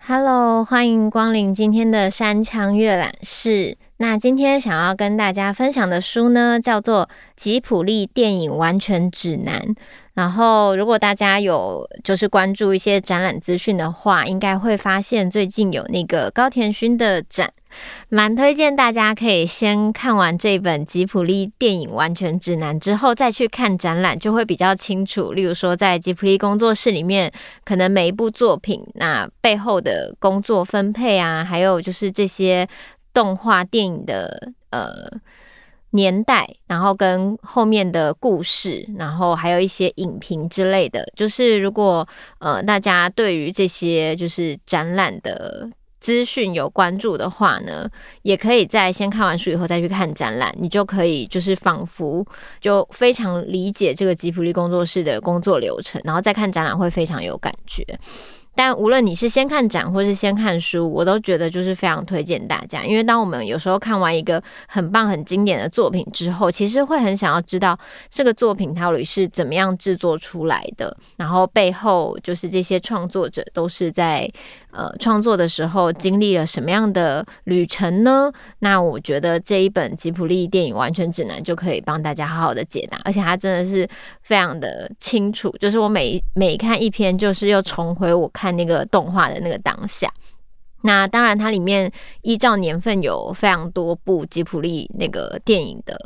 Hello，欢迎光临今天的山羌阅览室。那今天想要跟大家分享的书呢，叫做《吉普力电影完全指南》。然后，如果大家有就是关注一些展览资讯的话，应该会发现最近有那个高田勋的展，蛮推荐大家可以先看完这本《吉普力电影完全指南》之后再去看展览，就会比较清楚。例如说，在吉普力工作室里面，可能每一部作品那背后的工作分配啊，还有就是这些。动画电影的呃年代，然后跟后面的故事，然后还有一些影评之类的，就是如果呃大家对于这些就是展览的资讯有关注的话呢，也可以在先看完书以后再去看展览，你就可以就是仿佛就非常理解这个吉普力工作室的工作流程，然后再看展览会非常有感觉。但无论你是先看展或是先看书，我都觉得就是非常推荐大家，因为当我们有时候看完一个很棒、很经典的作品之后，其实会很想要知道这个作品它到底是怎么样制作出来的，然后背后就是这些创作者都是在呃创作的时候经历了什么样的旅程呢？那我觉得这一本吉普力电影完全指南就可以帮大家好好的解答，而且它真的是非常的清楚，就是我每每看一篇，就是又重回我看。那个动画的那个当下，那当然它里面依照年份有非常多部吉普力那个电影的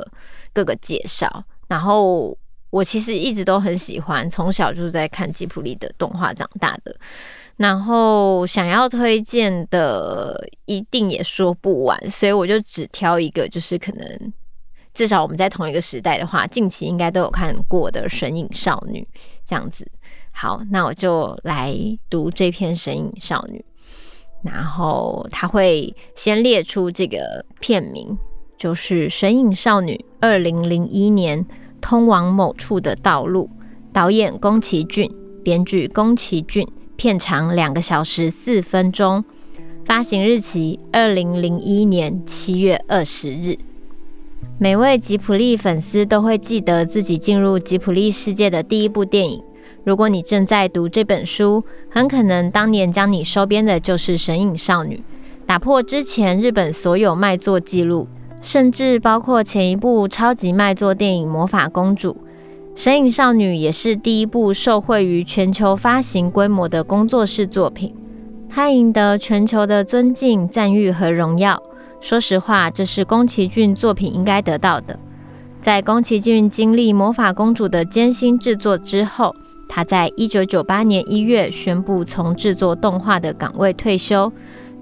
各个介绍，然后我其实一直都很喜欢，从小就在看吉普力的动画长大的，然后想要推荐的一定也说不完，所以我就只挑一个，就是可能至少我们在同一个时代的话，近期应该都有看过的《神隐少女》这样子。好，那我就来读这篇《神隐少女》，然后他会先列出这个片名，就是《神隐少女》，二零零一年通往某处的道路，导演宫崎骏，编剧宫崎骏，片长两个小时四分钟，发行日期二零零一年七月二十日。每位吉普力粉丝都会记得自己进入吉普力世界的第一部电影。如果你正在读这本书，很可能当年将你收编的就是《神隐少女》，打破之前日本所有卖座记录，甚至包括前一部超级卖座电影《魔法公主》。《神隐少女》也是第一部受惠于全球发行规模的工作室作品，它赢得全球的尊敬、赞誉和荣耀。说实话，这是宫崎骏作品应该得到的。在宫崎骏经历《魔法公主》的艰辛制作之后，他在一九九八年一月宣布从制作动画的岗位退休，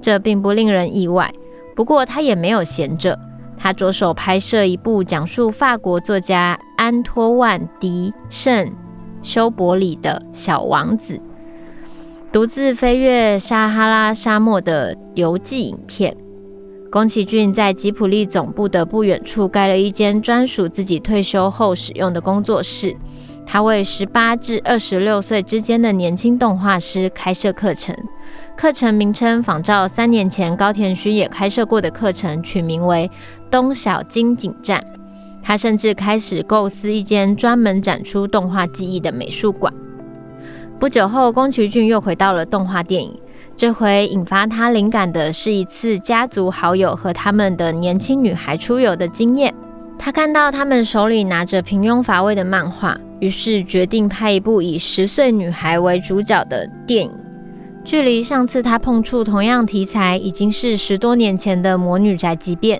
这并不令人意外。不过他也没有闲着，他着手拍摄一部讲述法国作家安托万·迪圣修伯里的小王子独自飞越撒哈拉沙漠的游记影片。宫崎骏在吉普力总部的不远处盖了一间专属自己退休后使用的工作室。他为十八至二十六岁之间的年轻动画师开设课程，课程名称仿照三年前高田勋也开设过的课程，取名为“东小金井站”。他甚至开始构思一间专门展出动画技艺的美术馆。不久后，宫崎骏又回到了动画电影，这回引发他灵感的是一次家族好友和他们的年轻女孩出游的经验。他看到他们手里拿着平庸乏味的漫画。于是决定拍一部以十岁女孩为主角的电影。距离上次他碰触同样题材，已经是十多年前的《魔女宅急便》。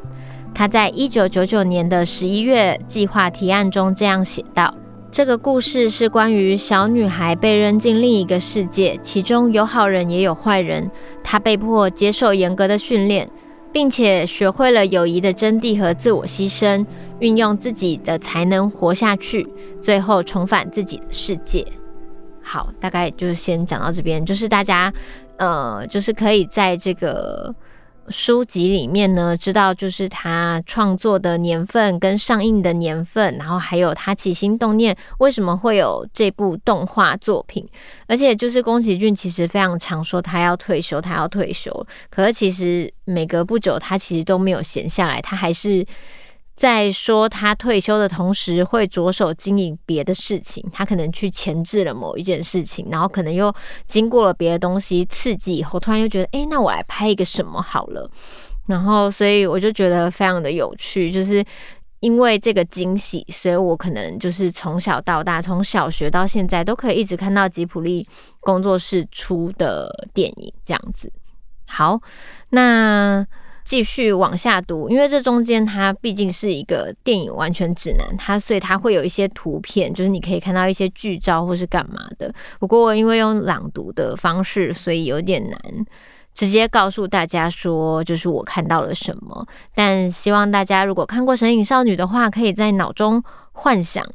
他在一九九九年的十一月计划提案中这样写道：“这个故事是关于小女孩被扔进另一个世界，其中有好人也有坏人。她被迫接受严格的训练，并且学会了友谊的真谛和自我牺牲。”运用自己的才能活下去，最后重返自己的世界。好，大概就是先讲到这边，就是大家，呃，就是可以在这个书籍里面呢，知道就是他创作的年份跟上映的年份，然后还有他起心动念为什么会有这部动画作品。而且就是宫崎骏其实非常常说他要退休，他要退休。可是其实每隔不久，他其实都没有闲下来，他还是。在说他退休的同时，会着手经营别的事情。他可能去前置了某一件事情，然后可能又经过了别的东西刺激以后，突然又觉得，哎、那我来拍一个什么好了。然后，所以我就觉得非常的有趣，就是因为这个惊喜，所以我可能就是从小到大，从小学到现在，都可以一直看到吉普力工作室出的电影这样子。好，那。继续往下读，因为这中间它毕竟是一个电影完全指南，它所以它会有一些图片，就是你可以看到一些剧照或是干嘛的。不过因为用朗读的方式，所以有点难直接告诉大家说，就是我看到了什么。但希望大家如果看过《神隐少女》的话，可以在脑中幻想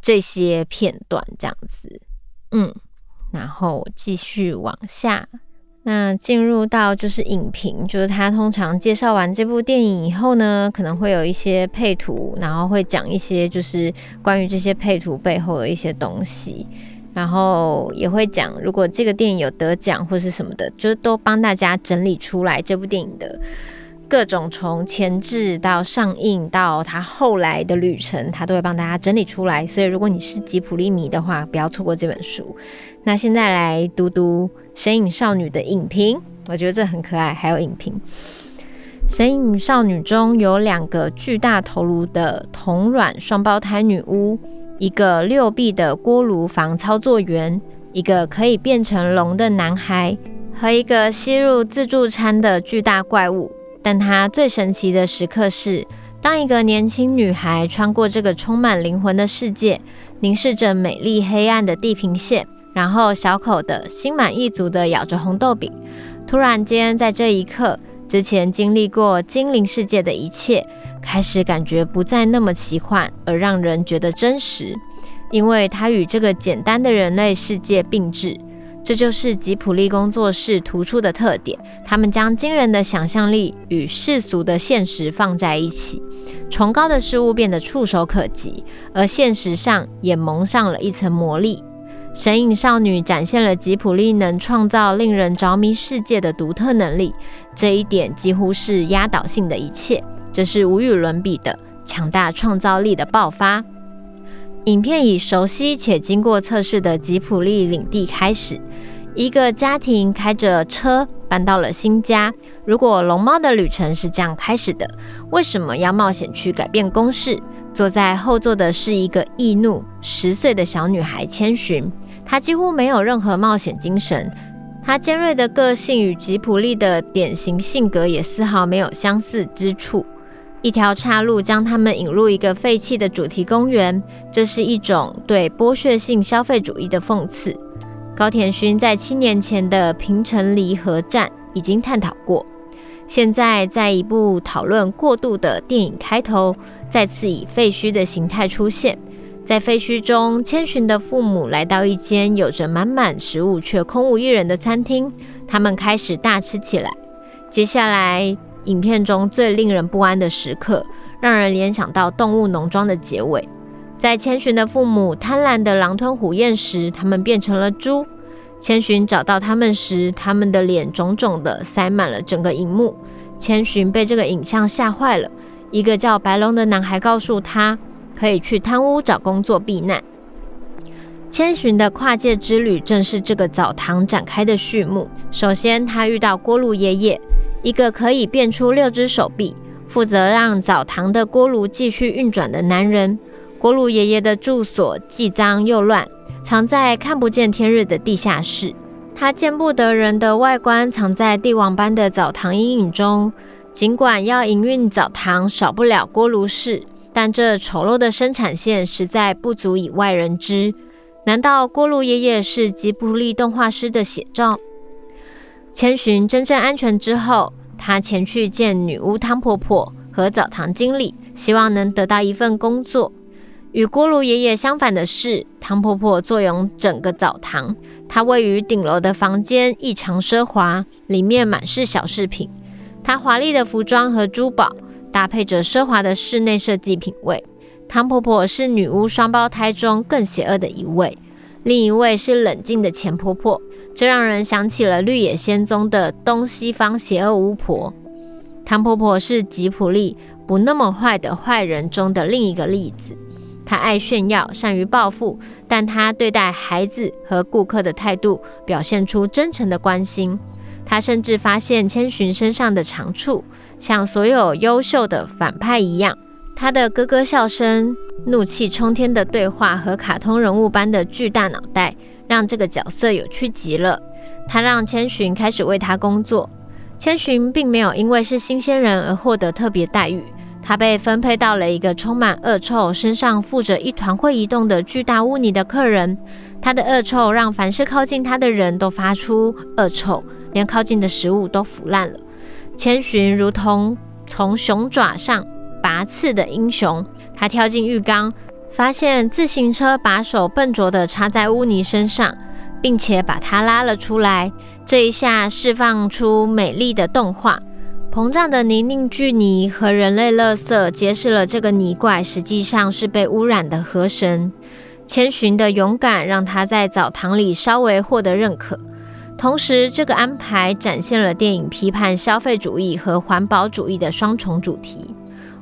这些片段，这样子。嗯，然后继续往下。那进入到就是影评，就是他通常介绍完这部电影以后呢，可能会有一些配图，然后会讲一些就是关于这些配图背后的一些东西，然后也会讲如果这个电影有得奖或是什么的，就是都帮大家整理出来这部电影的。各种从前置到上映到它后来的旅程，它都会帮大家整理出来。所以，如果你是吉普力迷的话，不要错过这本书。那现在来读读《神隐少女》的影评，我觉得这很可爱。还有影评，《神隐少女》中有两个巨大头颅的同卵双胞胎女巫，一个六臂的锅炉房操作员，一个可以变成龙的男孩，和一个吸入自助餐的巨大怪物。但它最神奇的时刻是，当一个年轻女孩穿过这个充满灵魂的世界，凝视着美丽黑暗的地平线，然后小口的心满意足地咬着红豆饼。突然间，在这一刻，之前经历过精灵世界的一切，开始感觉不再那么奇幻，而让人觉得真实，因为它与这个简单的人类世界并置。这就是吉普力工作室突出的特点，他们将惊人的想象力与世俗的现实放在一起，崇高的事物变得触手可及，而现实上也蒙上了一层魔力。神隐少女展现了吉普力能创造令人着迷世界的独特能力，这一点几乎是压倒性的一切，这是无与伦比的强大创造力的爆发。影片以熟悉且经过测试的吉普力领地开始，一个家庭开着车搬到了新家。如果龙猫的旅程是这样开始的，为什么要冒险去改变公式？坐在后座的是一个易怒十岁的小女孩千寻，她几乎没有任何冒险精神，她尖锐的个性与吉普力的典型性格也丝毫没有相似之处。一条岔路将他们引入一个废弃的主题公园，这是一种对剥削性消费主义的讽刺。高田勋在七年前的平成离合战已经探讨过，现在在一部讨论过度的电影开头，再次以废墟的形态出现。在废墟中，千寻的父母来到一间有着满满食物却空无一人的餐厅，他们开始大吃起来。接下来。影片中最令人不安的时刻，让人联想到《动物农庄》的结尾。在千寻的父母贪婪的狼吞虎咽时，他们变成了猪。千寻找到他们时，他们的脸肿肿的，塞满了整个荧幕。千寻被这个影像吓坏了。一个叫白龙的男孩告诉他，可以去汤屋找工作避难。千寻的跨界之旅正是这个澡堂展开的序幕。首先，他遇到锅炉爷爷。一个可以变出六只手臂，负责让澡堂的锅炉继续运转的男人。锅炉爷爷的住所既脏又乱，藏在看不见天日的地下室。他见不得人的外观藏在帝王般的澡堂阴影中。尽管要营运澡堂少不了锅炉室，但这丑陋的生产线实在不足以外人知。难道锅炉爷爷是吉卜力动画师的写照？千寻真正安全之后，他前去见女巫汤婆婆和澡堂经理，希望能得到一份工作。与锅炉爷爷相反的是，汤婆婆坐拥整个澡堂。她位于顶楼的房间异常奢华，里面满是小饰品。她华丽的服装和珠宝搭配着奢华的室内设计品味。汤婆婆是女巫双胞胎中更邪恶的一位，另一位是冷静的钱婆婆，这让人想起了绿野仙踪的东西方邪恶巫婆。汤婆婆是吉普力不那么坏的坏人中的另一个例子。他爱炫耀，善于报复，但他对待孩子和顾客的态度表现出真诚的关心。他甚至发现千寻身上的长处，像所有优秀的反派一样。他的咯咯笑声、怒气冲天的对话和卡通人物般的巨大脑袋，让这个角色有趣极了。他让千寻开始为他工作。千寻并没有因为是新鲜人而获得特别待遇。他被分配到了一个充满恶臭、身上附着一团会移动的巨大污泥的客人。他的恶臭让凡是靠近他的人都发出恶臭，连靠近的食物都腐烂了。千寻如同从熊爪上拔刺的英雄，他跳进浴缸，发现自行车把手笨拙地插在污泥身上，并且把它拉了出来。这一下释放出美丽的动画。膨胀的泥泞巨泥和人类垃圾揭示了这个泥怪实际上是被污染的河神。千寻的勇敢让他在澡堂里稍微获得认可，同时这个安排展现了电影批判消费主义和环保主义的双重主题。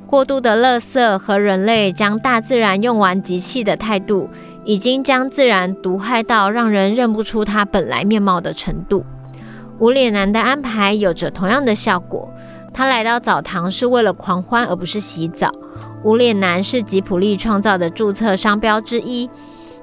过度的垃圾和人类将大自然用完即弃的态度，已经将自然毒害到让人认不出它本来面貌的程度。无脸男的安排有着同样的效果。他来到澡堂是为了狂欢，而不是洗澡。无脸男是吉普力创造的注册商标之一。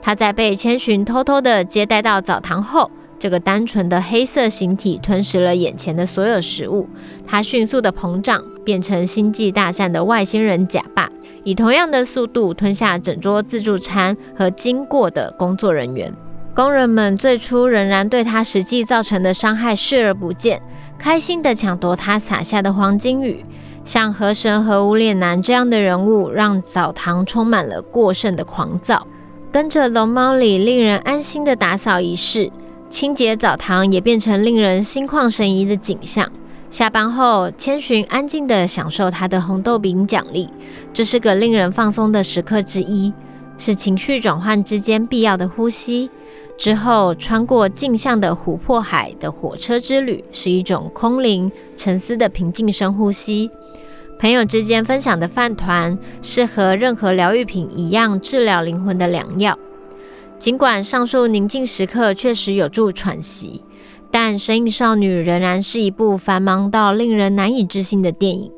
他在被千寻偷偷地接待到澡堂后，这个单纯的黑色形体吞噬了眼前的所有食物。他迅速地膨胀，变成星际大战的外星人假霸，以同样的速度吞下整桌自助餐和经过的工作人员。工人们最初仍然对他实际造成的伤害视而不见。开心地抢夺他撒下的黄金雨，像河神和无脸男这样的人物，让澡堂充满了过剩的狂躁。跟着龙猫里令人安心的打扫仪式，清洁澡堂也变成令人心旷神怡的景象。下班后，千寻安静地享受他的红豆饼奖励，这是个令人放松的时刻之一，是情绪转换之间必要的呼吸。之后，穿过镜像的琥珀海的火车之旅，是一种空灵沉思的平静深呼吸。朋友之间分享的饭团，是和任何疗愈品一样治疗灵魂的良药。尽管上述宁静时刻确实有助喘息，但《神隐少女》仍然是一部繁忙到令人难以置信的电影。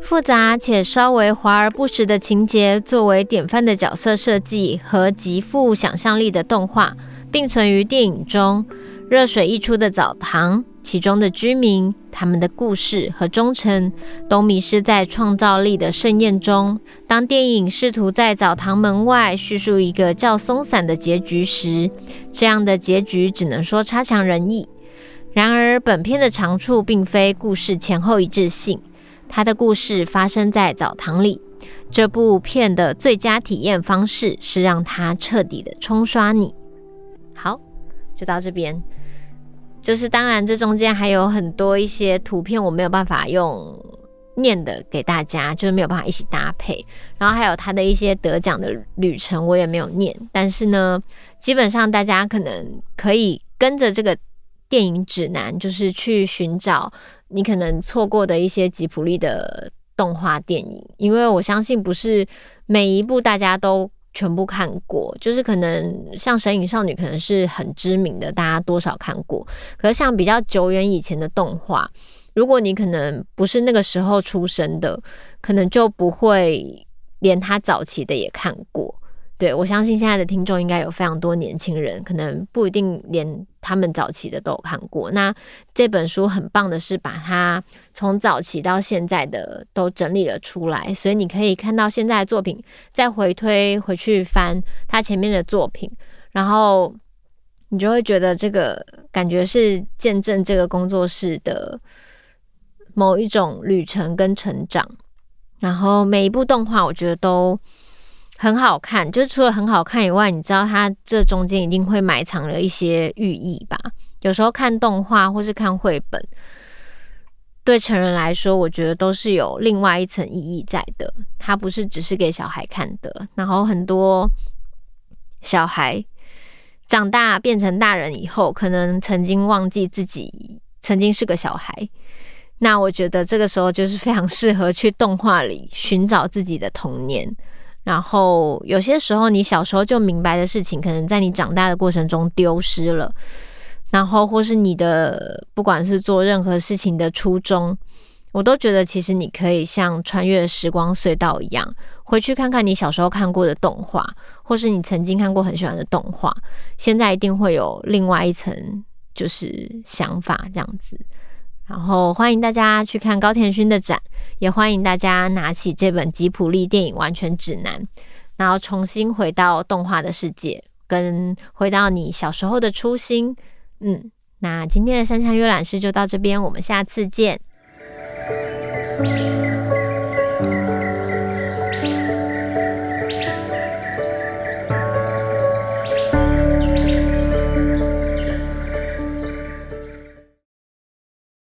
复杂且稍微华而不实的情节，作为典范的角色设计和极富想象力的动画。并存于电影中，热水溢出的澡堂，其中的居民，他们的故事和忠诚，都迷失在创造力的盛宴中。当电影试图在澡堂门外叙述一个较松散的结局时，这样的结局只能说差强人意。然而，本片的长处并非故事前后一致性，它的故事发生在澡堂里。这部片的最佳体验方式是让它彻底的冲刷你。就到这边。就是当然，这中间还有很多一些图片，我没有办法用念的给大家，就是没有办法一起搭配。然后还有他的一些得奖的旅程，我也没有念。但是呢，基本上大家可能可以跟着这个电影指南，就是去寻找你可能错过的一些吉普力的动画电影，因为我相信不是每一部大家都。全部看过，就是可能像《神隐少女》可能是很知名的，大家多少看过。可是像比较久远以前的动画，如果你可能不是那个时候出生的，可能就不会连他早期的也看过。对，我相信现在的听众应该有非常多年轻人，可能不一定连他们早期的都有看过。那这本书很棒的是，把它从早期到现在的都整理了出来，所以你可以看到现在的作品，再回推回去翻他前面的作品，然后你就会觉得这个感觉是见证这个工作室的某一种旅程跟成长。然后每一部动画，我觉得都。很好看，就是除了很好看以外，你知道它这中间一定会埋藏了一些寓意吧？有时候看动画或是看绘本，对成人来说，我觉得都是有另外一层意义在的。它不是只是给小孩看的。然后很多小孩长大变成大人以后，可能曾经忘记自己曾经是个小孩。那我觉得这个时候就是非常适合去动画里寻找自己的童年。然后有些时候你小时候就明白的事情，可能在你长大的过程中丢失了。然后，或是你的不管是做任何事情的初衷，我都觉得其实你可以像穿越时光隧道一样，回去看看你小时候看过的动画，或是你曾经看过很喜欢的动画，现在一定会有另外一层就是想法这样子。然后欢迎大家去看高田勋的展，也欢迎大家拿起这本吉普力电影完全指南，然后重新回到动画的世界，跟回到你小时候的初心。嗯，那今天的山下阅览室就到这边，我们下次见。